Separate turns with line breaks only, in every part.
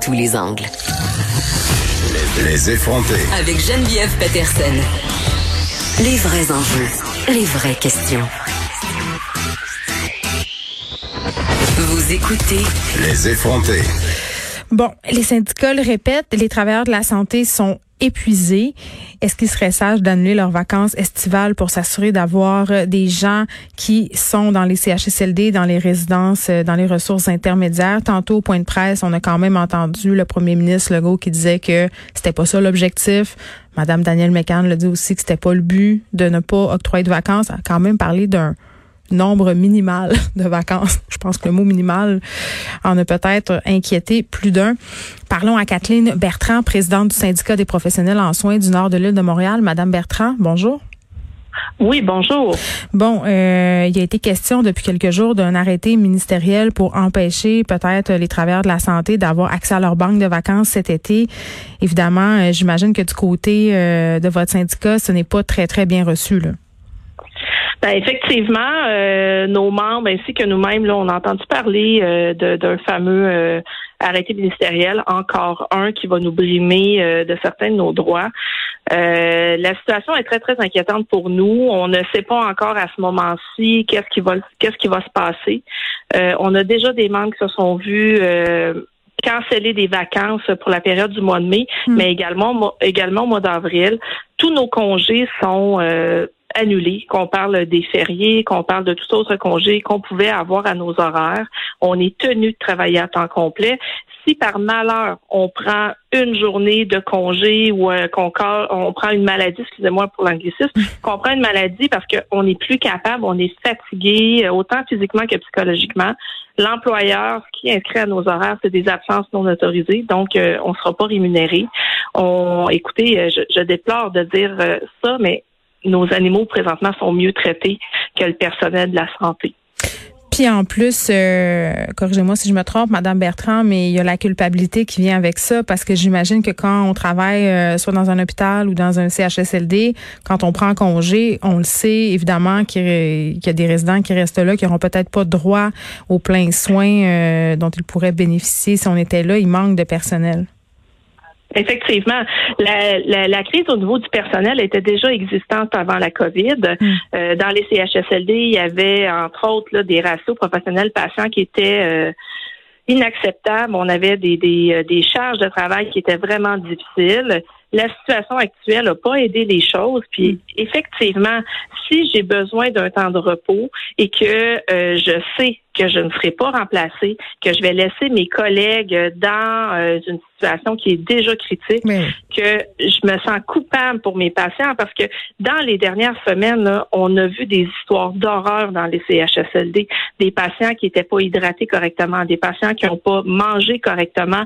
Tous les angles.
Les effronter.
Avec Geneviève Peterson. Les vrais enjeux. Les vraies questions. Vous écoutez
Les effronter.
Bon, les syndicats le répètent, les travailleurs de la santé sont épuisés. Est-ce qu'il serait sage d'annuler leurs vacances estivales pour s'assurer d'avoir euh, des gens qui sont dans les CHSLD, dans les résidences, euh, dans les ressources intermédiaires? Tantôt, au point de presse, on a quand même entendu le premier ministre Legault qui disait que c'était pas ça l'objectif. Madame Danielle McCann le dit aussi que c'était pas le but de ne pas octroyer de vacances. Elle a quand même parlé d'un nombre minimal de vacances. Je pense que le mot minimal en a peut-être inquiété plus d'un. Parlons à Kathleen Bertrand, présidente du syndicat des professionnels en soins du nord de l'île de Montréal. Madame Bertrand, bonjour.
Oui, bonjour.
Bon, euh, il a été question depuis quelques jours d'un arrêté ministériel pour empêcher peut-être les travailleurs de la santé d'avoir accès à leur banque de vacances cet été. Évidemment, euh, j'imagine que du côté euh, de votre syndicat, ce n'est pas très, très bien reçu. Là.
Ben, effectivement, euh, nos membres ainsi que nous-mêmes, là, on a entendu parler euh, d'un fameux euh, arrêté ministériel, encore un qui va nous brimer euh, de certains de nos droits. Euh, la situation est très très inquiétante pour nous. On ne sait pas encore à ce moment-ci qu'est-ce qui va qu'est-ce qui va se passer. Euh, on a déjà des membres qui se sont vus euh, canceller des vacances pour la période du mois de mai,
Hmm.
mais également au mois- également au mois d'avril. Tous nos congés sont euh, annulés, qu'on parle des fériés, qu'on parle de tout autre congé qu'on pouvait avoir à nos horaires. On est tenu de travailler à temps complet. Si par malheur on prend une journée de congé ou euh, qu'on on prend une maladie, excusez-moi pour l'anglicisme, qu'on prend une maladie parce qu'on n'est plus capable, on est fatigué, euh, autant physiquement que psychologiquement. L'employeur, ce qui inscrit à nos horaires, c'est des absences non autorisées, donc euh, on ne sera pas rémunéré. On, écoutez, je, je déplore de dire euh, ça, mais nos animaux présentement sont mieux traités que le personnel de la santé.
Puis en plus, euh, corrigez-moi si je me trompe, Madame Bertrand, mais il y a la culpabilité qui vient avec ça parce que j'imagine que quand on travaille euh, soit dans un hôpital ou dans un CHSLD, quand on prend congé, on le sait évidemment qu'il y a- des résidents qui restent là, qui n'auront peut-être pas droit aux pleins soins euh, dont ils pourraient bénéficier si on était là. Il manque de personnel.
Effectivement, la, la, la crise au niveau du personnel était déjà existante avant la COVID.
Mm.
Euh, dans les CHSLD, il y avait entre autres là, des ratios professionnels patients qui étaient euh, inacceptables. On avait des, des, euh, des charges de travail qui étaient vraiment difficiles. La situation actuelle n'a pas aidé les choses. Puis effectivement, si j'ai besoin d'un temps de repos et que euh, je sais que je ne serai pas remplacée, que je vais laisser mes collègues dans euh, une situation qui est déjà critique,
Mais
que je me sens coupable pour mes patients parce que dans les dernières semaines, là, on a vu des histoires d'horreur dans les CHSLD, des patients qui n'étaient pas hydratés correctement, des patients qui n'ont pas mangé correctement.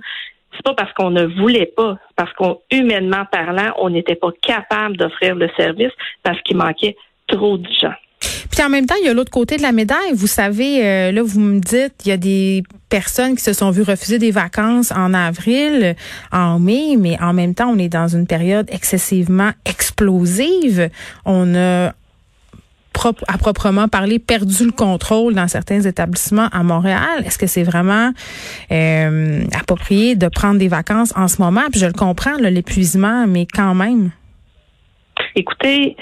C'est pas parce qu'on ne voulait pas, parce qu'on humainement parlant, on n'était pas capable d'offrir le service parce qu'il manquait trop de gens.
Puis en même temps, il y a l'autre côté de la médaille. Vous savez, euh, là, vous me dites, il y a des personnes qui se sont vues refuser des vacances en avril, en mai, mais en même temps, on est dans une période excessivement explosive. On a à proprement parler, perdu le contrôle dans certains établissements à Montréal. Est-ce que c'est vraiment euh, approprié de prendre des vacances en ce moment? Puis je le comprends, l'épuisement, mais quand même.
Écoutez,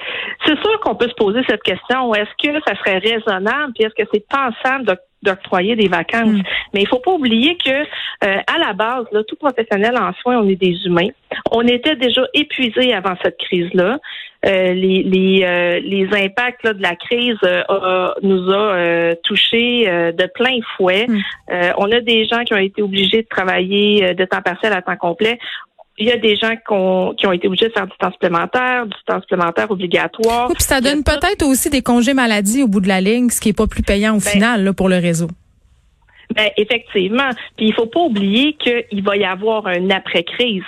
c'est sûr qu'on peut se poser cette question. Est-ce que ça serait raisonnable, puis est-ce que c'est pensable d'oc- d'octroyer des vacances?
Mm.
Mais il faut pas oublier que euh, à la base, là, tout professionnel en soins, on est des humains. On était déjà épuisés avant cette crise-là. Euh, les les, euh, les impacts là, de la crise euh, a- nous a euh, touchés euh, de plein fouet.
Mm.
Euh, on a des gens qui ont été obligés de travailler de temps partiel à temps complet. Il y a des gens qui ont été obligés de faire du temps supplémentaire, du temps supplémentaire obligatoire.
Oui, puis ça donne peut-être aussi des congés maladie au bout de la ligne, ce qui est pas plus payant au
Ben,
final là, pour le réseau.
Ben, effectivement. Puis il faut pas oublier qu'il va y avoir un après-crise.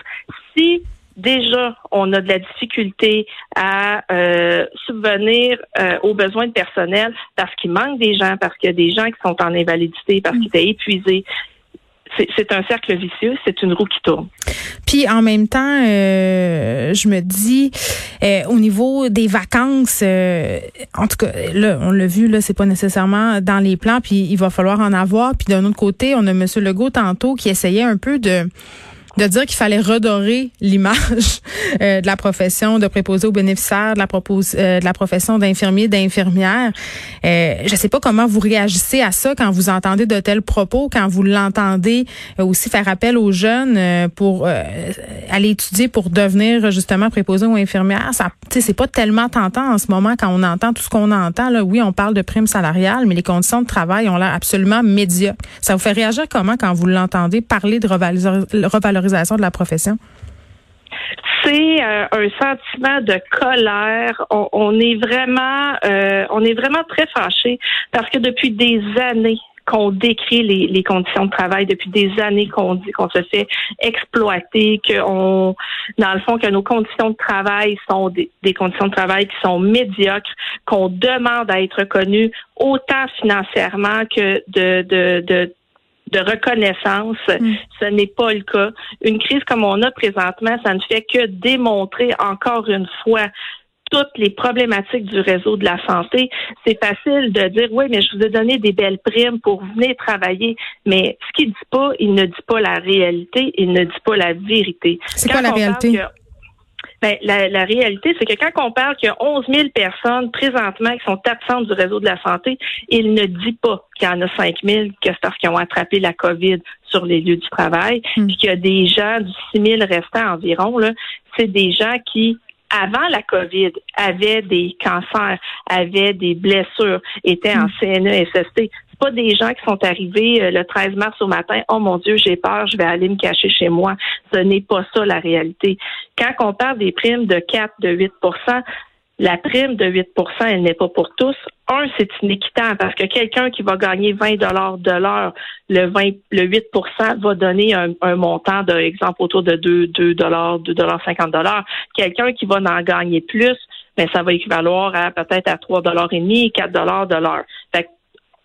Si déjà on a de la difficulté à euh, subvenir euh, aux besoins de personnel parce qu'il manque des gens, parce qu'il y a des gens qui sont en invalidité, parce qu'ils étaient épuisés, c'est un cercle vicieux, c'est une roue qui tourne.
Puis en même temps, euh, je me dis, euh, au niveau des vacances, euh, en tout cas, là, on l'a vu, là, c'est pas nécessairement dans les plans, puis il va falloir en avoir. Puis d'un autre côté, on a M. Legault tantôt qui essayait un peu de de dire qu'il fallait redorer l'image euh, de la profession de préposé aux bénéficiaires, de la, propose, euh, de la profession d'infirmier, d'infirmière. Euh, je ne sais pas comment vous réagissez à ça quand vous entendez de tels propos, quand vous l'entendez aussi faire appel aux jeunes pour aller étudier pour devenir justement préposé ou infirmière. Ça, c'est pas tellement tentant en ce moment quand on entend tout ce qu'on entend. Là, oui, on parle de primes salariales, mais les conditions de travail ont l'air absolument médiocres. Ça vous fait réagir comment quand vous l'entendez parler de revalorisation de la profession?
c'est euh, un sentiment de colère. On, est vraiment, euh, on est vraiment très fâché parce que depuis des années qu'on décrit les, conditions de travail depuis des années qu'on dit qu'on se fait exploiter, que dans le fond, que nos conditions de travail sont des, conditions de travail qui sont médiocres, qu'on demande à être reconnues autant financièrement que de, de de reconnaissance. Mm. Ce n'est pas le cas. Une crise comme on a présentement, ça ne fait que démontrer encore une fois toutes les problématiques du réseau de la santé. C'est facile de dire oui, mais je vous ai donné des belles primes pour venir travailler, mais ce qu'il dit pas, il ne dit pas la réalité, il ne dit pas la vérité.
C'est quoi la réalité?
Ben, la, réalité, c'est que quand on parle qu'il y a 11 000 personnes présentement qui sont absentes du réseau de la santé, il ne dit pas qu'il y en a 5 000 que c'est parce qu'ils ont attrapé la COVID sur les lieux du travail, hmm. puis qu'il y a des gens du 6 000 restants environ, là, c'est des gens qui avant la COVID, avaient des cancers, avaient des blessures, étaient en hmm. CNESST pas des gens qui sont arrivés euh, le 13 mars au matin, oh mon Dieu, j'ai peur, je vais aller me cacher chez moi. Ce n'est pas ça la réalité. Quand on parle des primes de 4, de 8 la prime de 8 elle n'est pas pour tous. Un, c'est inéquitable parce que quelqu'un qui va gagner 20 dollars de l'heure, le 20, le 8% va donner un, montant de, exemple, autour de 2, 2 dollars, 2 dollars 50 dollars. Quelqu'un qui va en gagner plus, mais ben, ça va équivaloir à peut-être à 3 dollars et demi, 4 dollars de l'heure. Fait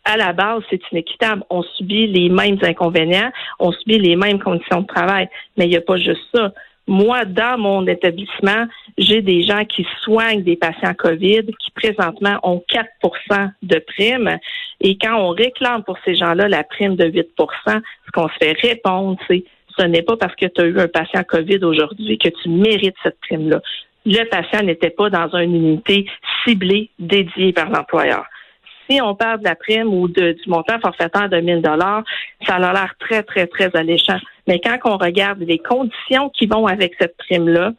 à la base, c'est inéquitable. On subit les mêmes inconvénients, on subit les mêmes conditions de travail. Mais il n'y a pas juste ça. Moi, dans mon établissement, j'ai des gens qui soignent des patients COVID qui présentement ont 4% de prime. Et quand on réclame pour ces gens-là la prime de 8% ce qu'on se fait répondre, c'est ce n'est pas parce que tu as eu un patient COVID aujourd'hui que tu mérites cette prime-là. Le patient n'était pas dans une unité ciblée dédiée par l'employeur si on parle de la prime ou du montant forfaitaire de 1000 dollars, ça a l'air très, très, très alléchant. Mais quand on regarde les conditions qui vont avec cette prime-là,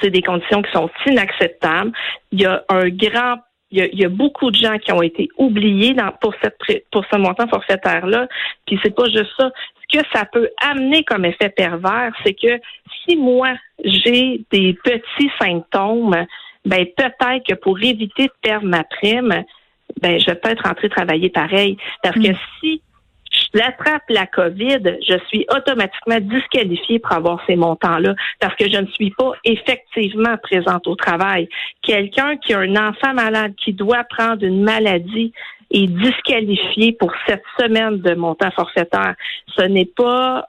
c'est des conditions qui sont inacceptables. Il y a un grand il y, a, beaucoup de gens qui ont été oubliés dans, pour cette pour ce montant forfaitaire là. Puis c'est pas juste ça. Ce que ça peut amener comme effet pervers, c'est que si moi j'ai des petits symptômes, ben peut-être que pour éviter de perdre ma prime, ben je vais peut-être rentrer travailler pareil. Parce que mm. si je l'attrape la COVID, je suis automatiquement disqualifiée pour avoir ces montants-là parce que je ne suis pas effectivement présente au travail. Quelqu'un qui a un enfant malade qui doit prendre une maladie est disqualifié pour cette semaine de montant forfaitaire. Ce n'est pas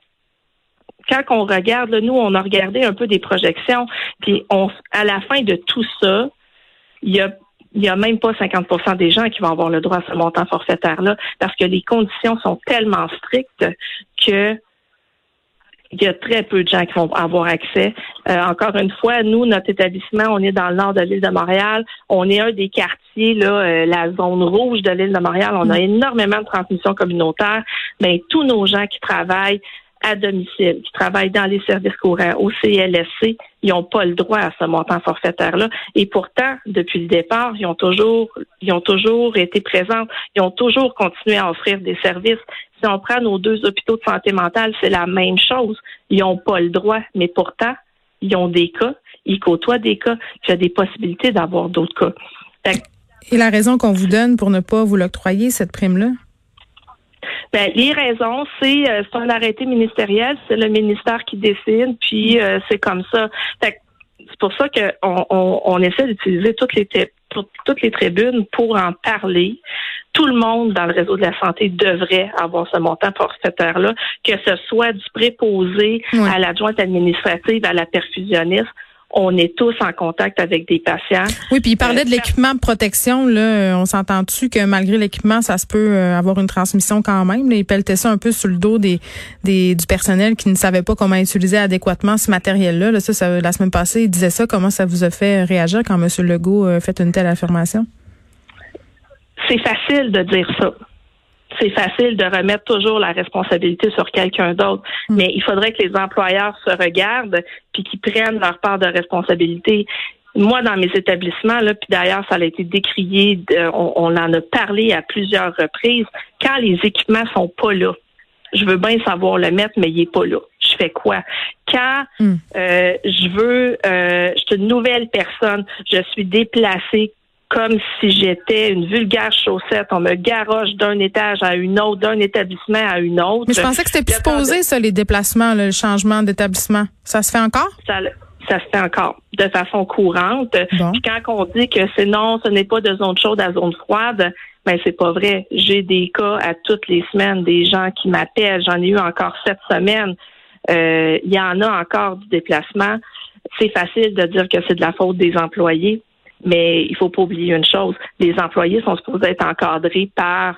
quand on regarde, nous, on a regardé un peu des projections, puis on, à la fin de tout ça, il y a il n'y a même pas 50% des gens qui vont avoir le droit à ce montant forfaitaire-là parce que les conditions sont tellement strictes que il y a très peu de gens qui vont avoir accès. Euh, encore une fois, nous, notre établissement, on est dans le nord de l'île de Montréal. On est un des quartiers, là, euh, la zone rouge de l'île de Montréal. On a mm. énormément de transmission communautaire. Mais tous nos gens qui travaillent à domicile, qui travaillent dans les services courants au CLSC, ils n'ont pas le droit à ce montant forfaitaire-là. Et pourtant, depuis le départ, ils ont toujours, ils ont toujours été présents, ils ont toujours continué à offrir des services. Si on prend nos deux hôpitaux de santé mentale, c'est la même chose. Ils n'ont pas le droit, mais pourtant, ils ont des cas, ils côtoient des cas, il y a des possibilités d'avoir d'autres cas.
Et la raison qu'on vous donne pour ne pas vous l'octroyer, cette prime-là?
Ben, les raisons, c'est euh, c'est un arrêté ministériel, c'est le ministère qui décide, puis euh, c'est comme ça. c'est pour ça qu'on on, on essaie d'utiliser toutes les toutes les tribunes pour en parler. Tout le monde dans le réseau de la santé devrait avoir ce montant forfaitaire-là, que ce soit du préposé à l'adjointe administrative, à la perfusionniste on est tous en contact avec des patients.
Oui, puis il parlait de euh, l'équipement de protection. Là, on s'entend-tu que malgré l'équipement, ça se peut euh, avoir une transmission quand même? Là, il pelletait ça un peu sur le dos des, des du personnel qui ne savait pas comment utiliser adéquatement ce matériel-là. Là, ça, ça, la semaine passée, il disait ça. Comment ça vous a fait réagir quand M. Legault fait une telle affirmation?
C'est facile de dire ça c'est facile de remettre toujours la responsabilité sur quelqu'un d'autre. Hmm. Mais il faudrait que les employeurs se regardent puis qu'ils prennent leur part de responsabilité. Moi, dans mes établissements, là, puis d'ailleurs, ça a été décrié, on, en a parlé à plusieurs reprises, quand les équipements sont pas là, je veux bien savoir le mettre, mais il est pas là. Je fais quoi? Quand hmm. euh, je veux, euh, je suis une nouvelle personne, je suis déplacée, comme si j'étais une vulgaire chaussette. On me garoche d'un étage à une autre, d'un établissement à une autre.
Mais je pensais que c'était plus posé, ça, les déplacements, le changement d'établissement. Ça se fait encore?
Ça, ça se fait encore de façon courante. Puis quand on dit que c'est non, ce n'est pas de zone chaude à zone froide, ben c'est pas vrai. J'ai des cas à toutes les semaines, des gens qui m'appellent. J'en ai eu encore cette semaine. Euh, il y en a encore du déplacement. C'est facile de dire que c'est de la faute des employés. Mais il faut pas oublier une chose, les employés sont supposés être encadrés par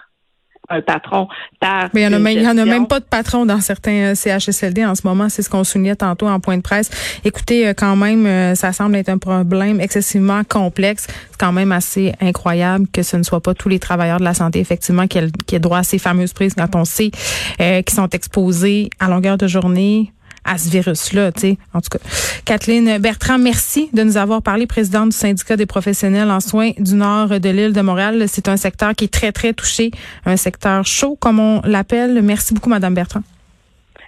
un patron. Par
Mais il n'y en, a, même, pas de patron dans certains euh, CHSLD en ce moment. C'est ce qu'on soulignait tantôt en point de presse. Écoutez, euh, quand même, euh, ça semble être un problème excessivement complexe. C'est quand même assez incroyable que ce ne soit pas tous les travailleurs de la santé, effectivement, qui aient, droit à ces fameuses prises quand on sait qu'ils sont exposés à longueur de journée à ce virus-là, tu sais. En tout cas, Kathleen Bertrand, merci de nous avoir parlé, présidente du syndicat des professionnels en soins du nord de l'île de Montréal. C'est un secteur qui est très, très touché, un secteur chaud, comme on l'appelle. Merci beaucoup, Madame Bertrand.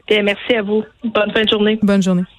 Bien, merci à vous. Bonne fin de journée.
Bonne journée.